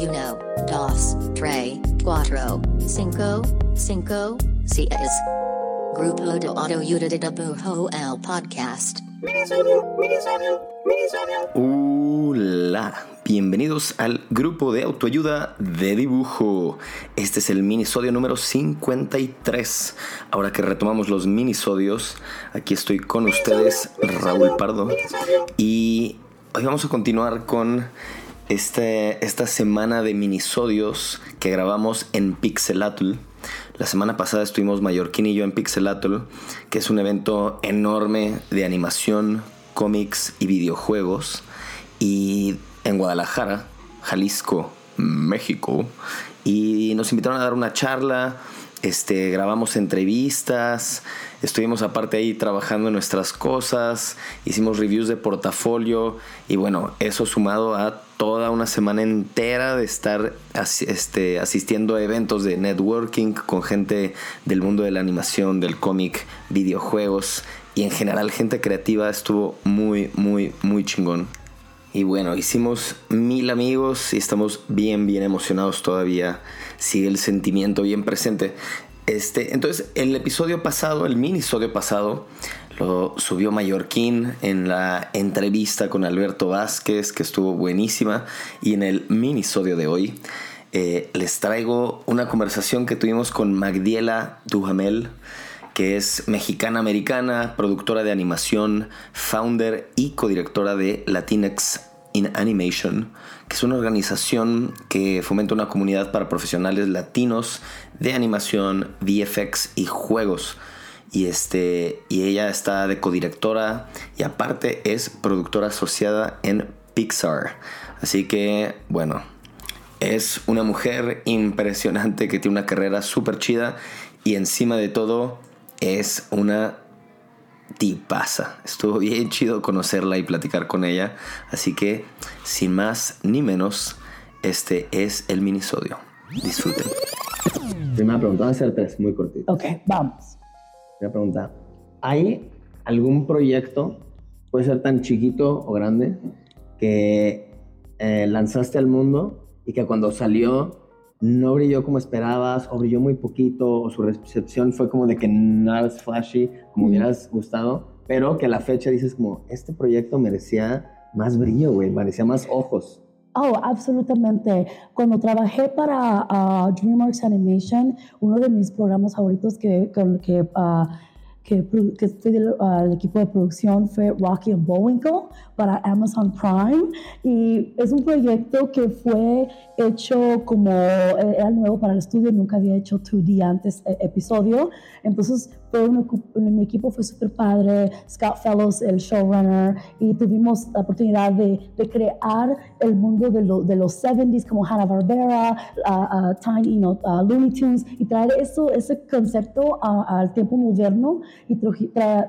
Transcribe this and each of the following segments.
3, 4, 5, 5, 6. Grupo de Autoayuda de Dibujo el podcast. Hola, bienvenidos al grupo de autoayuda de dibujo. Este es el minisodio número 53. Ahora que retomamos los minisodios, aquí estoy con ustedes, Raúl Pardo. Y hoy vamos a continuar con este, esta semana de minisodios que grabamos en Pixelatl. La semana pasada estuvimos Mallorquín y yo en Pixelatl, que es un evento enorme de animación, cómics y videojuegos. Y en Guadalajara, Jalisco, México. Y nos invitaron a dar una charla. Este, grabamos entrevistas, estuvimos aparte ahí trabajando en nuestras cosas, hicimos reviews de portafolio y bueno, eso sumado a toda una semana entera de estar este, asistiendo a eventos de networking con gente del mundo de la animación, del cómic, videojuegos y en general gente creativa estuvo muy, muy, muy chingón. Y bueno, hicimos mil amigos y estamos bien, bien emocionados todavía. Sigue el sentimiento bien presente. Este, entonces, el episodio pasado, el minisodio pasado, subió Mallorquín en la entrevista con Alberto Vázquez, que estuvo buenísima. Y en el minisodio de hoy eh, les traigo una conversación que tuvimos con Magdiela Duhamel, que es mexicana-americana, productora de animación, founder y codirectora de Latinx in Animation, que es una organización que fomenta una comunidad para profesionales latinos de animación, VFX y juegos y este y ella está de codirectora y aparte es productora asociada en Pixar. Así que, bueno, es una mujer impresionante que tiene una carrera súper chida y encima de todo es una tipaza. Estuvo bien chido conocerla y platicar con ella. Así que, sin más ni menos, este es el minisodio. Disfruten. Primera pregunta, van a ser tres, muy cortito. Ok, vamos. Primera pregunta, ¿hay algún proyecto, puede ser tan chiquito o grande, que eh, lanzaste al mundo y que cuando salió no brilló como esperabas o brilló muy poquito o su recepción fue como de que nada es flashy como hubieras gustado, pero que a la fecha dices como, este proyecto merecía más brillo, güey, merecía más ojos. Oh, absolutamente. Cuando trabajé para uh, DreamWorks Animation, uno de mis programas favoritos que, que uh, que, que del equipo de producción fue Rocky and Bullwinkle para Amazon Prime. Y es un proyecto que fue hecho como eh, era nuevo para el estudio, nunca había hecho 2D antes eh, episodio, entonces fue mi equipo fue súper padre, Scott Fellows, el showrunner, y tuvimos la oportunidad de, de crear el mundo de, lo, de los 70s como Hanna-Barbera, uh, Tiny, you know, Looney Tunes, y traer eso, ese concepto al tiempo moderno y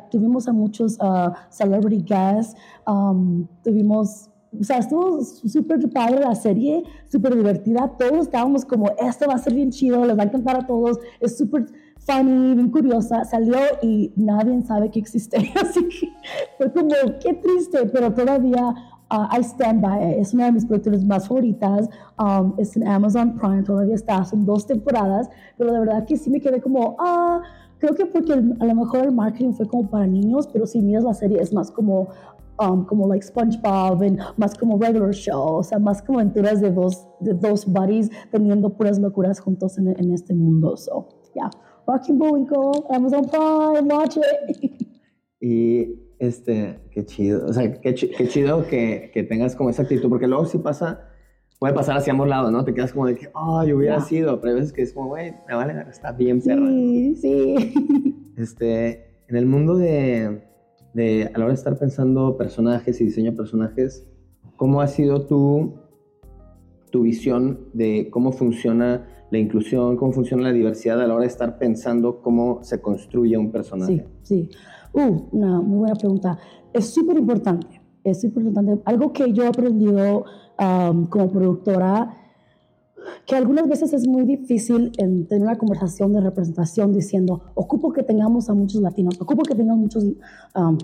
tuvimos a muchos uh, celebrity guests, um, tuvimos o sea, estuvo súper padre la serie, súper divertida. Todos estábamos como, esto va a ser bien chido, les va a encantar a todos. Es súper funny, bien curiosa. Salió y nadie sabe que existe. Así que fue como, qué triste, pero todavía uh, I stand by. Es una de mis producciones más favoritas. Um, es en Amazon Prime, todavía está, son dos temporadas, pero de verdad que sí me quedé como, ah Creo que porque a lo mejor el marketing fue como para niños, pero si miras la serie es más como, um, como like SpongeBob, and más como regular show, o sea, más como aventuras de dos, de dos buddies teniendo puras locuras juntos en, en este mundo. So, yeah. Rocky Bullwinkle, Amazon Prime, watch it. Y este, qué chido, o sea, qué, qué chido que, que tengas como esa actitud, porque luego sí pasa puede pasar hacia ambos lados, ¿no? Te quedas como de que, oh, yo hubiera sido, pero hay veces que es como, güey, me vale, está bien perra. Sí, sí. Este, en el mundo de, de, a la hora de estar pensando personajes y diseño de personajes, ¿cómo ha sido tu, tu visión de cómo funciona la inclusión, cómo funciona la diversidad a la hora de estar pensando cómo se construye un personaje? Sí, sí. Uh, una muy buena pregunta. Es súper importante es importante. Algo que yo he aprendido um, como productora, que algunas veces es muy difícil en tener una conversación de representación diciendo, ocupo que tengamos a muchos latinos, ocupo que tengamos muchos um,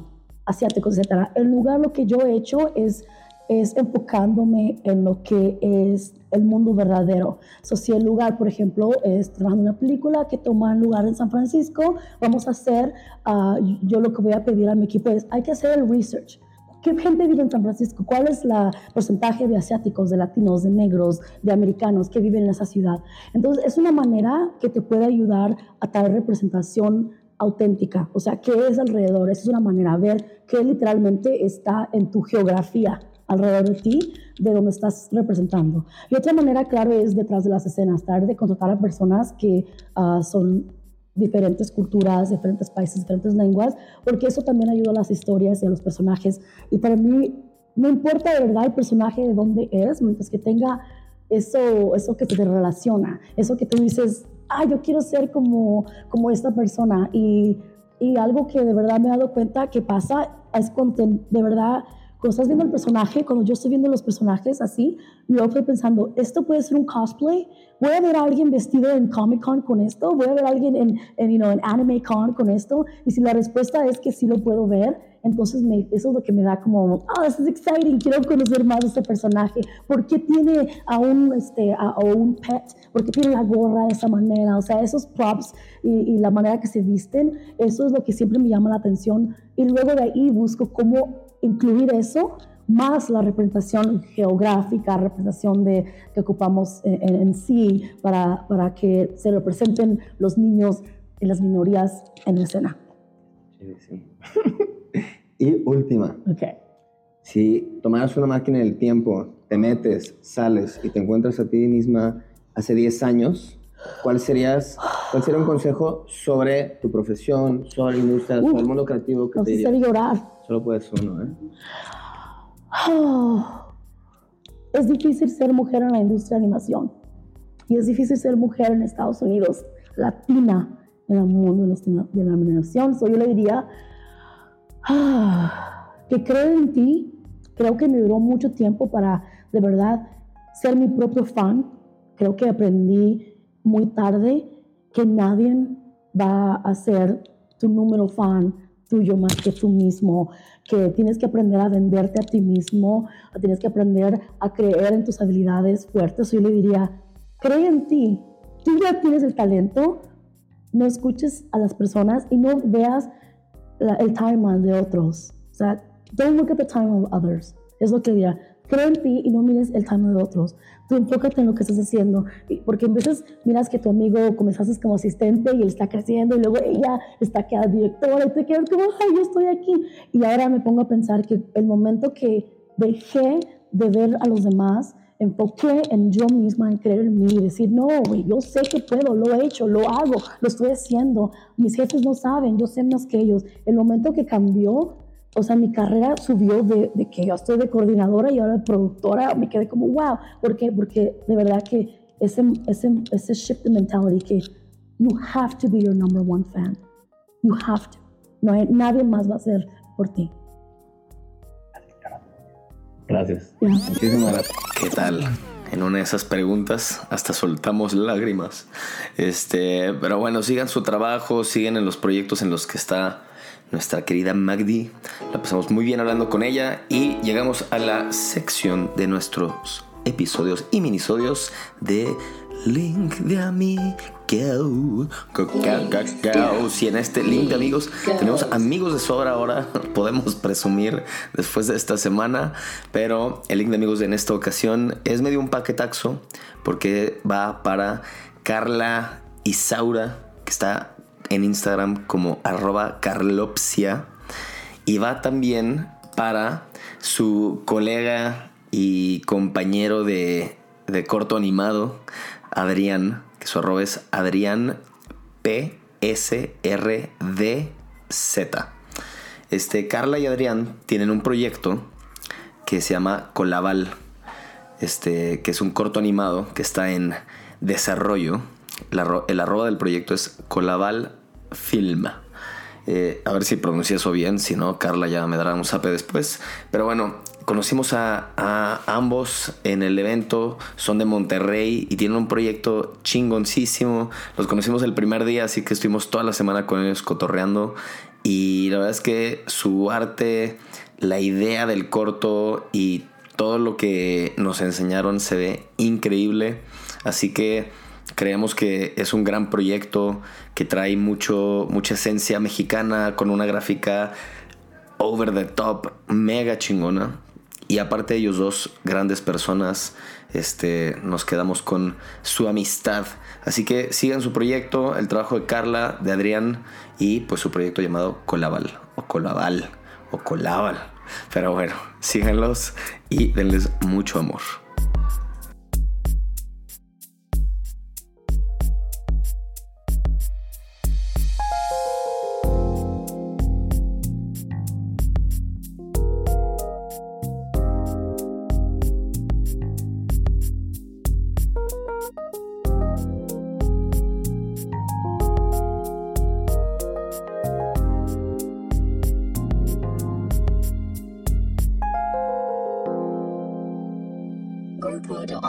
asiáticos, etc. En lugar lo que yo he hecho es es enfocándome en lo que es el mundo verdadero. So, si el lugar, por ejemplo, es una película que toma lugar en San Francisco, vamos a hacer, ah, yo lo que voy a pedir a mi equipo es, hay que hacer el research. ¿Qué gente vive en San Francisco? ¿Cuál es el porcentaje de asiáticos, de latinos, de negros, de americanos que viven en esa ciudad? Entonces, es una manera que te puede ayudar a traer representación auténtica. O sea, ¿qué es alrededor? Esa es una manera de ver qué literalmente está en tu geografía alrededor de ti, de donde estás representando. Y otra manera, claro, es detrás de las escenas, tratar de contratar a personas que uh, son diferentes culturas, diferentes países, diferentes lenguas, porque eso también ayuda a las historias y a los personajes. Y para mí, no importa de verdad el personaje de dónde es, mientras que tenga eso, eso que te relaciona, eso que tú dices, ah, yo quiero ser como, como esta persona. Y, y algo que de verdad me he dado cuenta que pasa es cuando de verdad cuando estás viendo el personaje, cuando yo estoy viendo los personajes así, yo estoy pensando, esto puede ser un cosplay. Voy a ver a alguien vestido en Comic Con con esto. Voy a ver a alguien en, en, you know, en Anime Con con esto. Y si la respuesta es que sí lo puedo ver, entonces me, eso es lo que me da como, oh, this is exciting, quiero conocer más de este personaje. ¿Por qué tiene a un, este, a, un pet? ¿Por qué tiene la gorra de esa manera? O sea, esos props y, y la manera que se visten, eso es lo que siempre me llama la atención. Y luego de ahí busco cómo incluir eso más la representación geográfica, representación de, que ocupamos en, sí para, para, que se representen los niños y las minorías en escena. Sí, sí. y última. Okay. Si tomaras una máquina del tiempo, te metes, sales y te encuentras a ti misma hace 10 años, ¿cuál, serías, ¿cuál sería un consejo sobre tu profesión, sobre la industria, sobre el mundo creativo que no te diría? llorar Solo puedes uno, ¿eh? es difícil ser mujer en la industria de animación. Y es difícil ser mujer en Estados Unidos, latina en el mundo de la animación. So yo le diría ah, que creo en ti. Creo que me duró mucho tiempo para de verdad ser mi propio fan. Creo que aprendí muy tarde que nadie va a ser tu número fan tuyo más que tú mismo, que tienes que aprender a venderte a ti mismo, tienes que aprender a creer en tus habilidades fuertes. Yo le diría, cree en ti, tú ya tienes el talento, no escuches a las personas y no veas el timeline de otros. O sea, don't look at the time of others. Es lo que diría cree en ti y no mires el time de otros. Tú enfócate en lo que estás haciendo, porque en veces miras que tu amigo comenzaste como asistente y él está creciendo y luego ella está quedando directora y te quedas como, ay, yo estoy aquí. Y ahora me pongo a pensar que el momento que dejé de ver a los demás, enfoqué en yo misma, en creer en mí y decir, no, yo sé que puedo, lo he hecho, lo hago, lo estoy haciendo. Mis jefes no saben, yo sé más que ellos. El momento que cambió, o sea, mi carrera subió de, que yo estoy de coordinadora y ahora de productora, me quedé como, wow, ¿por qué? Porque de verdad que ese, ese, ese shift de mentality que you have to be your number one fan. You have to. No hay, nadie más va a hacer por ti. Gracias. Muchísimas gracias. ¿Qué tal? En una de esas preguntas hasta soltamos lágrimas. Este, pero bueno, sigan su trabajo, siguen en los proyectos en los que está nuestra querida Magdi. La pasamos muy bien hablando con ella y llegamos a la sección de nuestros episodios y minisodios de Link de Amigos. Y en este link de amigos tenemos amigos de sobra ahora, podemos presumir después de esta semana, pero el link de amigos en esta ocasión es medio un paquetaxo porque va para Carla Isaura, que está en Instagram como arroba carlopsia y va también para su colega y compañero de, corto animado, Adrián, que su arroba es Adrián PSRDZ. Este, Carla y Adrián tienen un proyecto que se llama Colaval, este, que es un corto animado que está en desarrollo el arroba del proyecto es Colaval Film. Eh, a ver si pronuncio eso bien, si no, Carla ya me dará un zape después. Pero bueno, conocimos a, ambos en el evento, son de Monterrey y tienen un proyecto chingoncísimo. Los conocimos el primer día, así que estuvimos toda la semana con ellos cotorreando. Y la verdad es que su arte, la idea del corto y todo lo que nos enseñaron se ve increíble. Así que creemos que es un gran proyecto que trae mucho, mucha esencia mexicana con una gráfica over the top, mega chingona. Y aparte de ellos dos grandes personas, este, nos quedamos con su amistad. Así que sigan su proyecto, el trabajo de Carla, de Adrián y pues su proyecto llamado Colaval o Colaval o Colaval. Pero bueno, síganlos y denles mucho amor.